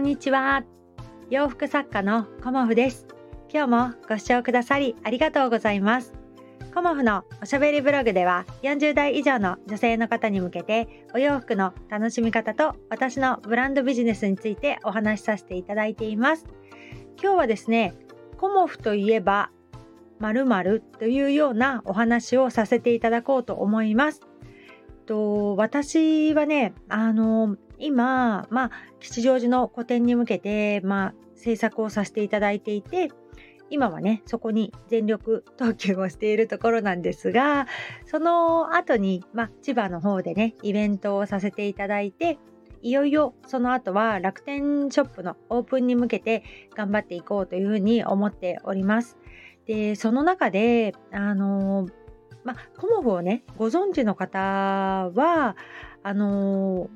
んにちは。洋服作家のコモフです。今日もご視聴くださりありがとうございます。コモフのおしゃべりブログでは40代以上の女性の方に向けてお洋服の楽しみ方と私のブランドビジネスについてお話しさせていただいています。今日はですねコモフといえば〇〇というようなお話をさせていただこうと思います。と私はねあの今、まあ、吉祥寺の個展に向けて、まあ、制作をさせていただいていて、今はね、そこに全力 投球をしているところなんですが、その後に、まあ、千葉の方でね、イベントをさせていただいて、いよいよその後は楽天ショップのオープンに向けて頑張っていこうというふうに思っております。で、その中で、あのまあ、コモフをね、ご存知の方は、あの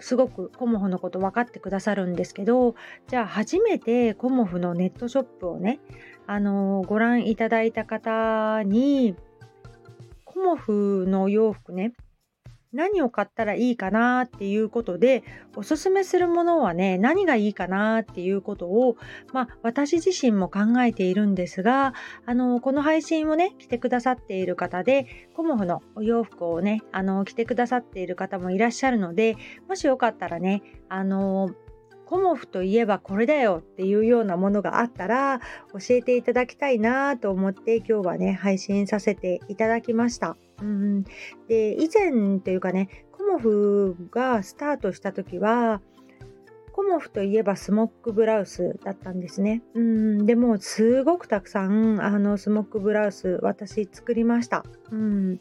すごくコモフのこと分かってくださるんですけどじゃあ初めてコモフのネットショップをねあのご覧いただいた方にコモフの洋服ね何を買ったらいいかなっていうことでおすすめするものはね何がいいかなっていうことを、まあ、私自身も考えているんですがあのこの配信をね着てくださっている方でコモフのお洋服をねあの着てくださっている方もいらっしゃるのでもしよかったらねあのコモフといえばこれだよっていうようなものがあったら教えていただきたいなと思って今日はね配信させていただきました。うん、で以前というかねコモフがスタートした時はコモフといえばスモックブラウスだったんですね。うん、でもすごくたくさんあのスモックブラウス私作りました。うん、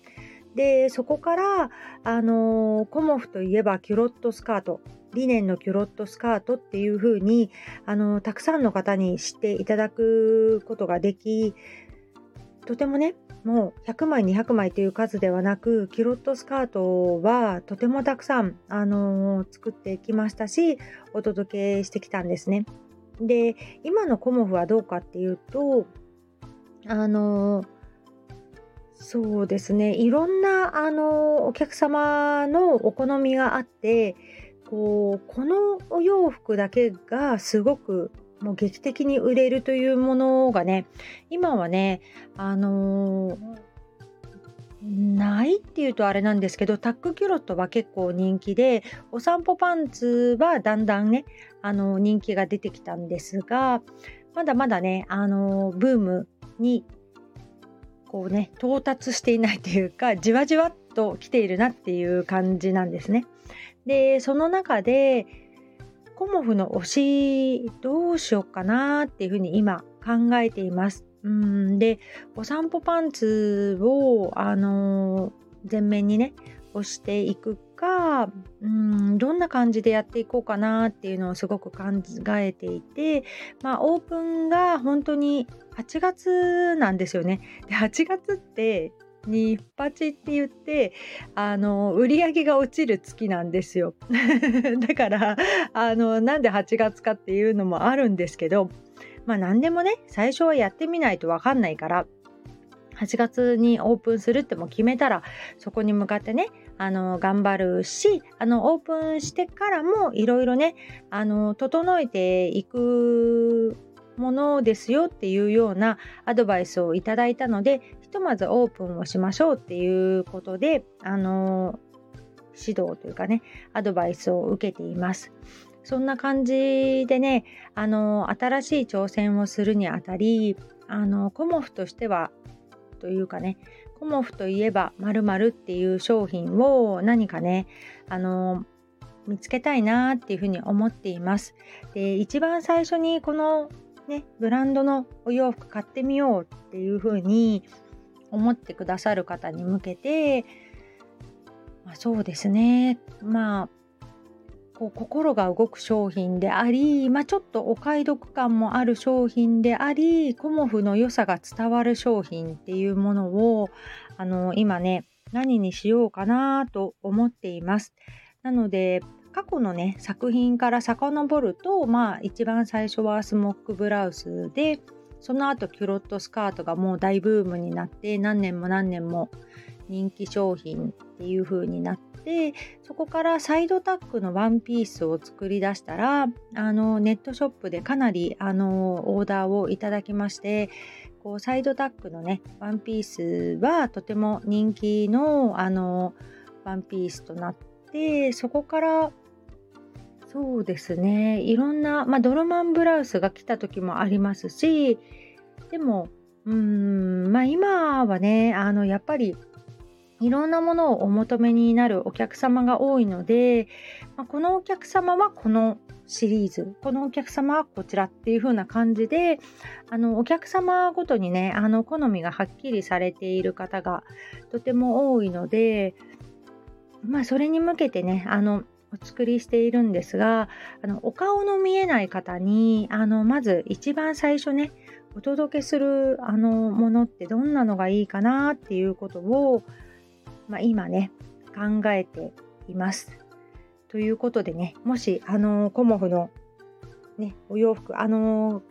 でそこからあのコモフといえばキュロットスカートリネンのキュロットスカートっていう風にあにたくさんの方に知っていただくことができとてもねもう100枚200枚という数ではなくキュロットスカートはとてもたくさん、あのー、作ってきましたしお届けしてきたんですね。で今のコモフはどうかっていうとあのー、そうですね。いろんな、あの、お客様のお好みがあってこうこのお洋服だけがすごくもう劇的に売れるというものがね今はねあの、ないっていうとあれなんですけどタックキュロットは結構人気でお散歩パンツはだんだんねあの人気が出てきたんですがまだまだねあのブームにこうね到達していないというかじわじわっと来ているなっていう感じなんですね。でその中でコモフの推しどうしようかなっていうふうに今考えています。うんでお散歩パンツをあの前面にね押していくかうんどんな感じでやっていこうかなっていうのをすごく考えていてまあオープンが本当に8月なんですよね。で8月ってニッパチって言ってあの売り上げが落ちる月なんですよ だからあのなんで8月かっていうのもあるんですけどまあ何でもね最初はやってみないと分かんないから8月にオープンするっても決めたらそこに向かってねあの頑張るしあのオープンしてからもいろいろねあの整えていくものですよっていうようなアドバイスをいただいたのでひとまずオープンをしましょうっていうことで、あの指導というかね、アドバイスを受けています。そんな感じでね、あの新しい挑戦をするにあたり、あのコモフとしては、というかね、コモフといえば〇〇っていう商品を何かね、あの見つけたいなっていうふうに思っています。で、一番最初にこのね、ブランドのお洋服買ってみようっていうふうに思ってくださる方に向けて、まあ、そうですねまあこう心が動く商品であり、まあ、ちょっとお買い得感もある商品でありコモフの良さが伝わる商品っていうものをあの今ね何にしようかなと思っています。なので過去のね作品から遡るとまあ一番最初はスモックブラウスでその後キュロットスカートがもう大ブームになって何年も何年も人気商品っていう風になってそこからサイドタックのワンピースを作り出したらあのネットショップでかなりあのオーダーをいただきましてこうサイドタックのねワンピースはとても人気のあのワンピースとなってそこからそうですねいろんな、まあ、ドロマンブラウスが来た時もありますしでもうーんまあ今はねあのやっぱりいろんなものをお求めになるお客様が多いので、まあ、このお客様はこのシリーズこのお客様はこちらっていう風な感じであのお客様ごとにねあの好みがはっきりされている方がとても多いのでまあそれに向けてねあのお作りしているんですがあのお顔の見えない方にあのまず一番最初ねお届けするあのものってどんなのがいいかなっていうことをまあ、今ね考えています。ということでねもしあのコモフの、ね、お洋服あの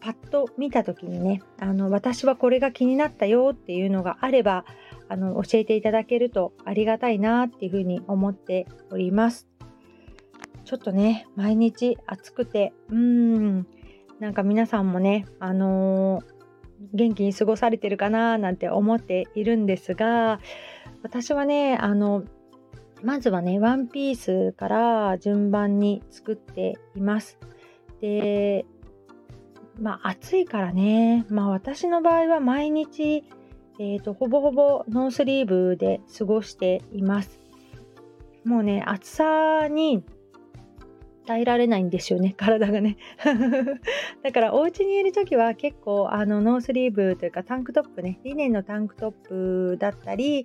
パッと見た時にねあの私はこれが気になったよっていうのがあればあの教えていただけるとありがたいなっていうふうに思っております。ちょっとね毎日暑くてうーんなんか皆さんもねあのー、元気に過ごされてるかななんて思っているんですが私はねあのまずはねワンピースから順番に作っています。でまあ暑いからねまあ私の場合は毎日えーと、ほぼほぼノースリーブで過ごしています。もうね暑さに耐えられないんですよね体がね。だからお家にいる時は結構あのノースリーブというかタンクトップねリネンのタンクトップだったり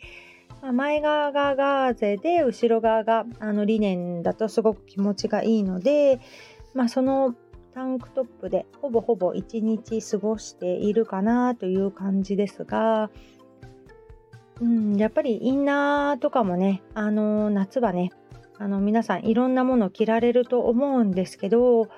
ま、前側がガーゼで後ろ側があのリネンだとすごく気持ちがいいので、まあ、そのタンクトップでほぼほぼ1日過ごしているかなという感じですが、うん、やっぱりインナーとかもね、あの夏はねあの皆さんいろんなもの着られると思うんですけど、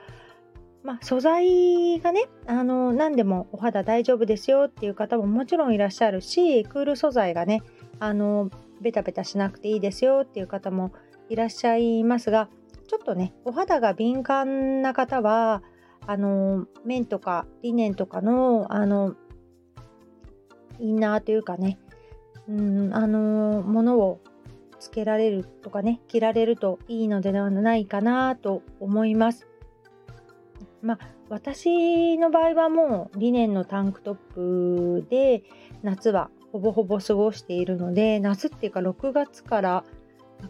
まあ、素材がねあの何でもお肌大丈夫ですよっていう方ももちろんいらっしゃるしクール素材がねあのベタベタしなくていいですよっていう方もいらっしゃいますがちょっとねお肌が敏感な方はあの綿とかリネンとかのあのインナーというかね、うん、あのものをつけられるとかね着られるといいのではないかなと思います。まあ私の場合はもうリネンのタンクトップで夏はほぼほぼ過ごしているので夏っていうか6月から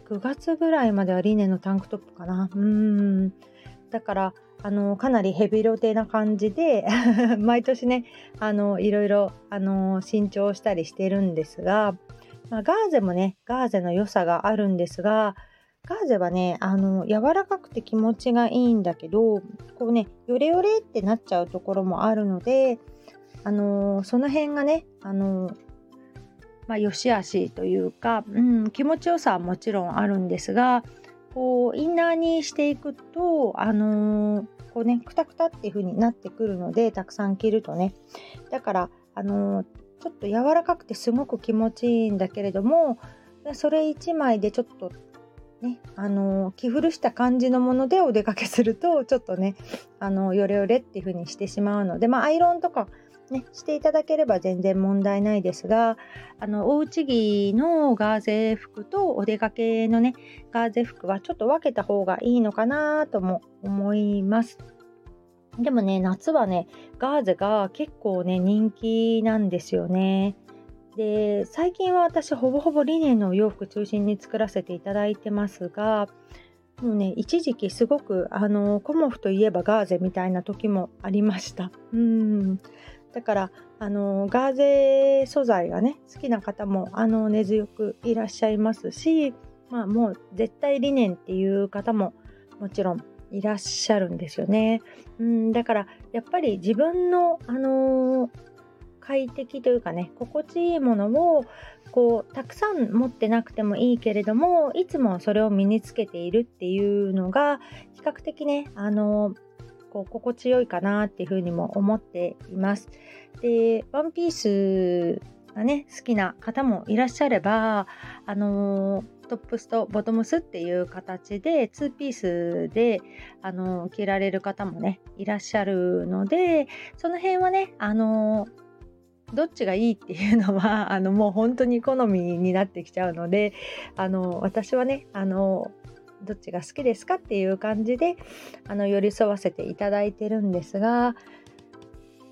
9月ぐらいまではリネンのタンクトップかな。うん。だからあのかなりヘビロテな感じで 毎年ねあのいろいろあの新調したりしてるんですが、まあ、ガーゼもねガーゼの良さがあるんですがガーゼはねあの柔らかくて気持ちがいいんだけどこうねヨレヨレってなっちゃうところもあるのであのその辺がねあのまあ、良し悪しというか、うん、気持ちよさはもちろんあるんですがこうインナーにしていくとあのー、こうねくたくたっていう風になってくるのでたくさん着るとね。だからあのー、ちょっと柔らかくてすごく気持ちいいんだけれどもそれ1枚でちょっとねあのー、着古した感じのものでお出かけするとちょっとねあのヨレヨレっていう風にしてしまうのでまあアイロンとかね、していただければ全然問題ないですが、あの、おうち着のガーゼ服とお出かけのね、ガーゼ服はちょっと分けた方がいいのかなとも思います。でもね、夏はね、ガーゼが結構ね、人気なんですよね。で、最近は私、ほぼほぼリネンのお洋服中心に作らせていただいてますが、もうね、一時期すごく、あの、コモフといえばガーゼみたいな時もありました。うん。だからあのガーゼ素材がね好きな方もあの根強くいらっしゃいますし、まあ、もう絶対理念っていう方ももちろんいらっしゃるんですよね。うんだからやっぱり自分の、あのー、快適というかね心地いいものをこうたくさん持ってなくてもいいけれどもいつもそれを身につけているっていうのが比較的ねあのーこう心地よいかなっていうふうにも思っています。で、ワンピースがね好きな方もいらっしゃればあのートップスとボトムスっていう形で2ピースであの着られる方もねいらっしゃるのでその辺はねあのどっちがいいっていうのは あのもう本当に好みになってきちゃうのであの私はねあのどっちが好きですかっていう感じであの寄り添わせていただいてるんですが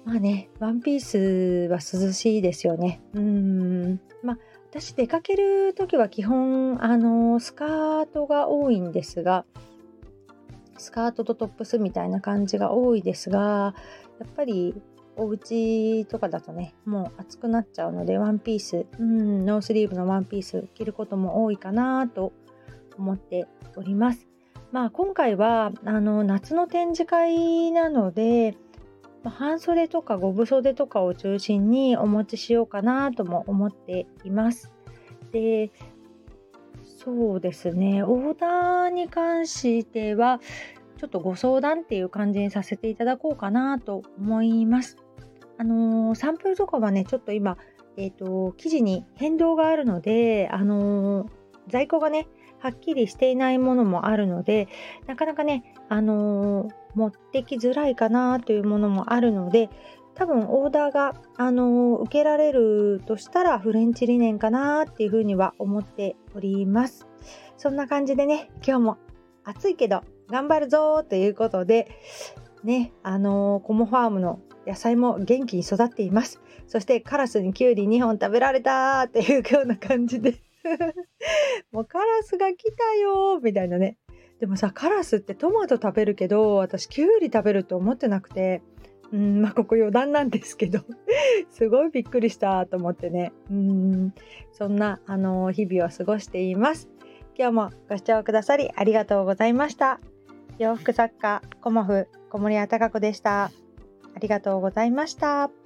まあねワンピースは涼しいですよね。うん。まあ私出かける時は基本あのスカートが多いんですがスカートとトップスみたいな感じが多いですがやっぱりお家とかだとねもう暑くなっちゃうのでワンピースうんノースリーブのワンピース着ることも多いかなと思っておりますまあ今回はあの夏の展示会なのでま半袖とか五分袖とかを中心にお持ちしようかなとも思っています。でそうですねオーダーに関してはちょっとご相談っていう感じにさせていただこうかなと思います。あのー、サンプルとかはねちょっと今、えーと、生地に変動があるので、あのー、在庫がねはっきりしていないものもあるのでなかなかね、あのー、持ってきづらいかなというものもあるので多分オーダーが、あのー、受けられるとしたらフレンチリネンかなっていうふうには思っております。そんな感じでね今日も暑いけど頑張るぞということでねあのー、コモファームの野菜も元気に育っています。そしてカラスにキュウリ2本食べられたっていうような感じで もうカラスが来たよみたいなね。でもさカラスってトマト食べるけど私キュウリ食べると思ってなくてうんまあここ余談なんですけど すごいびっくりしたと思ってね。うん。そんなあの日々を過ごしています。今日もご視聴くださりありがとうございました。洋服作家コモフ小森屋隆子でした。ありがとうございました。